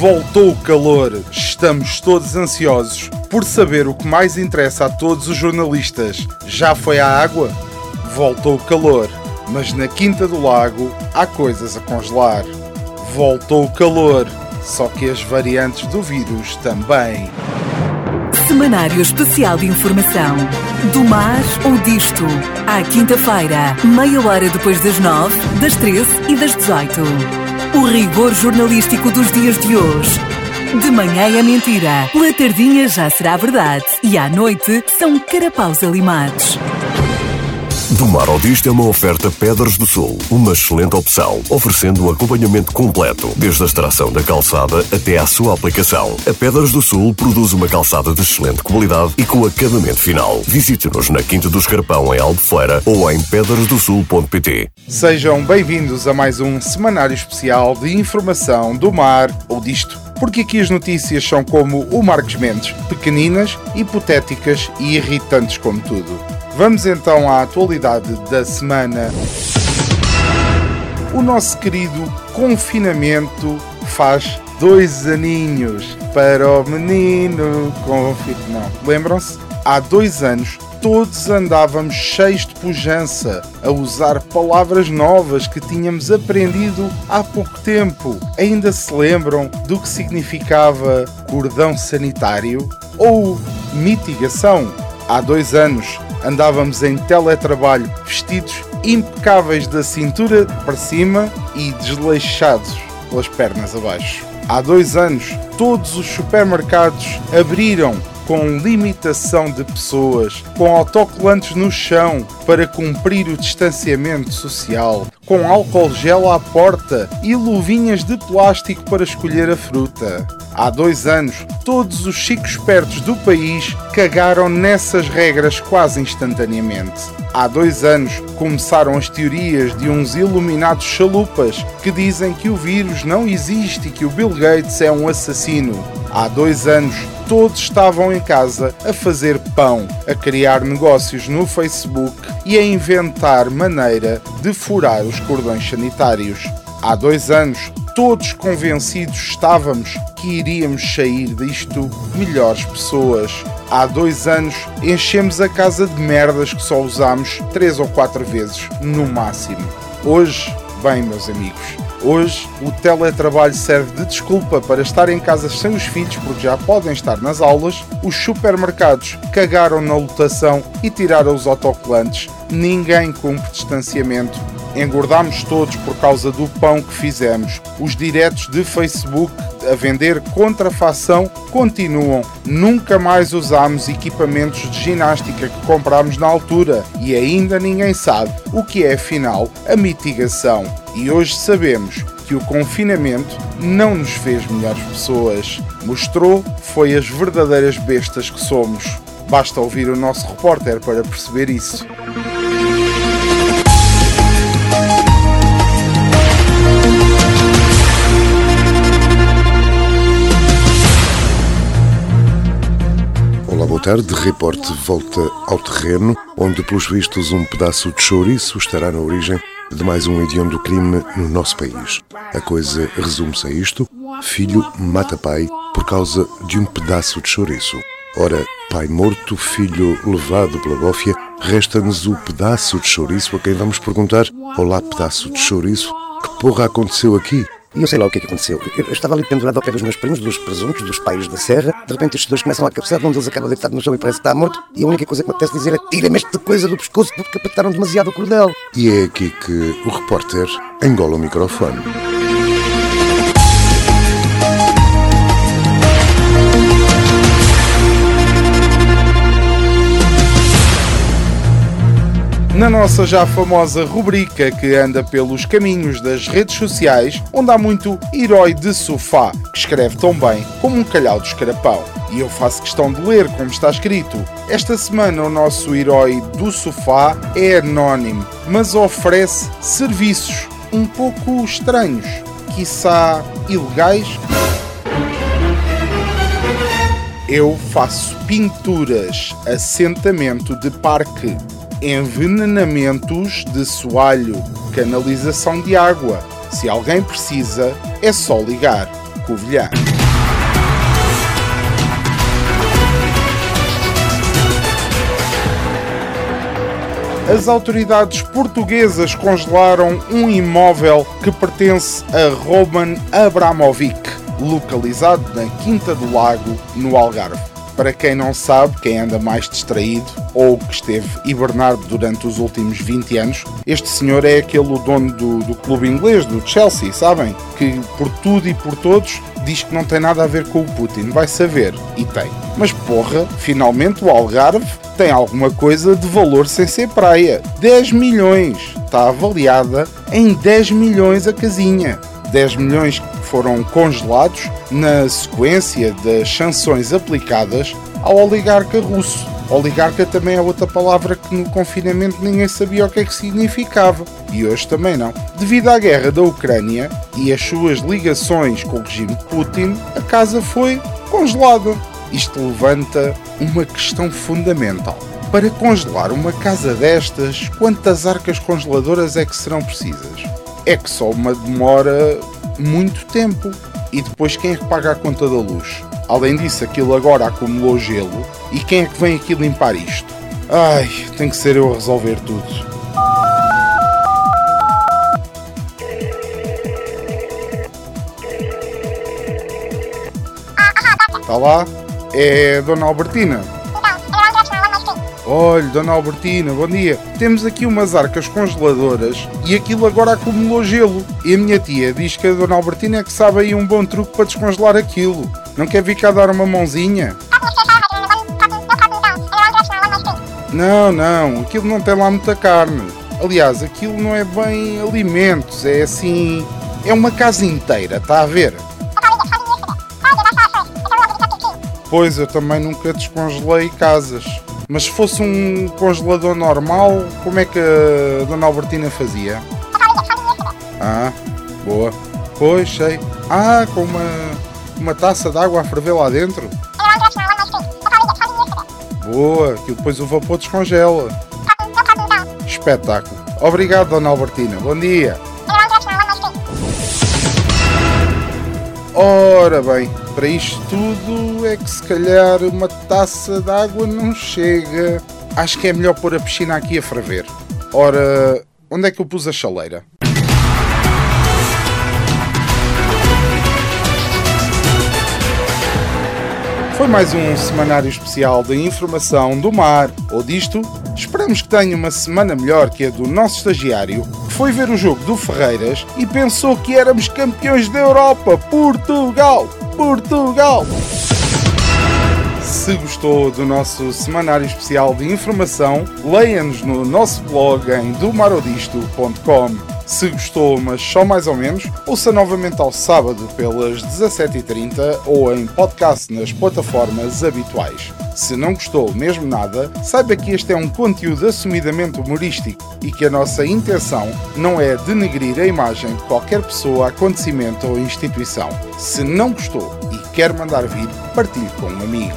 Voltou o calor, estamos todos ansiosos por saber o que mais interessa a todos os jornalistas. Já foi a água? Voltou o calor, mas na Quinta do Lago há coisas a congelar. Voltou o calor, só que as variantes do vírus também. Semanário Especial de Informação. Do mar ou disto. À quinta-feira, meia hora depois das nove, das treze e das dezoito. O rigor jornalístico dos dias de hoje. De manhã é mentira, pela tardinha já será verdade e à noite são carapaus alimados. Do Mar ao Disto é uma oferta Pedras do Sul, uma excelente opção, oferecendo um acompanhamento completo, desde a extração da calçada até à sua aplicação. A Pedras do Sul produz uma calçada de excelente qualidade e com acabamento final. Visite-nos na Quinta do Escarpão, em Albufeira, ou em pedrasdosul.pt. Sejam bem-vindos a mais um semanário especial de informação do mar ou disto. Porque aqui as notícias são como o Marcos Mendes, pequeninas, hipotéticas e irritantes como tudo. Vamos então à atualidade da semana. O nosso querido confinamento faz dois aninhos para o menino confi... Não, lembram-se? Há dois anos todos andávamos cheios de pujança, a usar palavras novas que tínhamos aprendido há pouco tempo. Ainda se lembram do que significava cordão sanitário ou mitigação? Há dois anos andávamos em teletrabalho vestidos impecáveis da cintura para cima e desleixados pelas pernas abaixo. Há dois anos, todos os supermercados abriram com limitação de pessoas, com autocolantes no chão para cumprir o distanciamento social, com álcool gel à porta e luvinhas de plástico para escolher a fruta. Há dois anos, todos os chicos espertos do país cagaram nessas regras quase instantaneamente. Há dois anos começaram as teorias de uns iluminados chalupas que dizem que o vírus não existe e que o Bill Gates é um assassino. Há dois anos todos estavam em casa a fazer pão, a criar negócios no Facebook e a inventar maneira de furar os cordões sanitários. Há dois anos, todos convencidos estávamos que iríamos sair disto melhores pessoas. Há dois anos, enchemos a casa de merdas que só usámos três ou quatro vezes, no máximo. Hoje, bem, meus amigos, Hoje, o teletrabalho serve de desculpa para estar em casa sem os filhos porque já podem estar nas aulas, os supermercados cagaram na lotação e tiraram os autocolantes, ninguém cumpre distanciamento. Engordámos todos por causa do pão que fizemos. Os diretos de Facebook a vender contrafação continuam. Nunca mais usámos equipamentos de ginástica que comprámos na altura e ainda ninguém sabe o que é afinal a mitigação. E hoje sabemos que o confinamento não nos fez melhores pessoas. Mostrou foi as verdadeiras bestas que somos. Basta ouvir o nosso repórter para perceber isso. Tarde. Reporte volta ao terreno, onde, pelos vistos, um pedaço de chouriço estará na origem de mais um hediondo crime no nosso país. A coisa resume-se a isto: filho mata pai por causa de um pedaço de chouriço. Ora, pai morto, filho levado pela bófia, resta-nos o pedaço de chouriço a quem vamos perguntar: Olá, pedaço de chouriço, que porra aconteceu aqui? E eu sei lá o que é que aconteceu. Eu, estava ali pendurado ao pé dos meus primos, dos presuntos, dos pais da serra. De repente estes dois começam a cabecear, um deles acaba deitado no chão e parece que está morto. E a única coisa que me apetece dizer é tira-me esta coisa do pescoço porque apertaram demasiado o cordel. E é aqui que o repórter engola o microfone. Na nossa já famosa rubrica que anda pelos caminhos das redes sociais, onde há muito herói de sofá, que escreve tão bem como um calhau de escarapão. E eu faço questão de ler como está escrito. Esta semana o nosso herói do sofá é anónimo, mas oferece serviços um pouco estranhos, quiçá ilegais. Eu faço pinturas, assentamento de parque, envenenamentos de soalho, canalização de água. Se alguém precisa, é só ligar. Covilhã. As autoridades portuguesas congelaram um imóvel que pertence a Roman Abramovic, localizado na Quinta do Lago, no Algarve. Para quem não sabe, quem anda mais distraído ou que esteve hibernado durante os últimos 20 anos, este senhor é aquele dono do, do clube inglês, do Chelsea, sabem? Que por tudo e por todos diz que não tem nada a ver com o Putin. Vai saber. E tem. Mas porra, finalmente o Algarve tem alguma coisa de valor sem ser praia. 10 milhões. Está avaliada em 10 milhões a casinha. 10 milhões foram congelados na sequência das sanções aplicadas ao oligarca russo. Oligarca também é outra palavra que no confinamento ninguém sabia o que é que significava. E hoje também não. Devido à guerra da Ucrânia e as suas ligações com o regime de Putin, a casa foi congelada. Isto levanta uma questão fundamental. Para congelar uma casa destas, quantas arcas congeladoras é que serão precisas? É que só uma demora muito tempo. E depois quem é que paga a conta da luz? Além disso, aquilo agora acumulou gelo. E quem é que vem aqui limpar isto? Ai, tem que ser eu a resolver tudo. Está lá? É Dona Albertina. Olha, Dona Albertina, bom dia. Temos aqui umas arcas congeladoras e aquilo agora acumulou gelo. E a minha tia diz que a Dona Albertina é que sabe aí um bom truque para descongelar aquilo. Não quer vir cá dar uma mãozinha? Não, não, aquilo não tem lá muita carne. Aliás, aquilo não é bem alimentos, é assim. É uma casa inteira, está a ver? Pois, eu também nunca descongelei casas. Mas se fosse um congelador normal, como é que a Dona Albertina fazia? Ah, boa. Pois, sei. Ah, com uma, uma taça de água a ferver lá dentro? Boa, que depois o vapor descongela. Espetáculo. Obrigado, Dona Albertina. Bom dia. Ora bem, para isto tudo é que se calhar uma taça de água não chega. Acho que é melhor pôr a piscina aqui a ferver. Ora, onde é que eu pus a chaleira? Foi mais um semanário especial de informação do mar ou disto. Esperamos que tenha uma semana melhor que a do nosso estagiário, foi ver o jogo do Ferreiras e pensou que éramos campeões da Europa. Portugal! Portugal! Se gostou do nosso semanário especial de informação, leia-nos no nosso blog em domarodisto.com. Se gostou, mas só mais ou menos, ouça novamente ao sábado pelas 17h30 ou em podcast nas plataformas habituais. Se não gostou mesmo nada, saiba que este é um conteúdo assumidamente humorístico e que a nossa intenção não é denegrir a imagem de qualquer pessoa, acontecimento ou instituição. Se não gostou e quer mandar vir, partilhe com um amigo.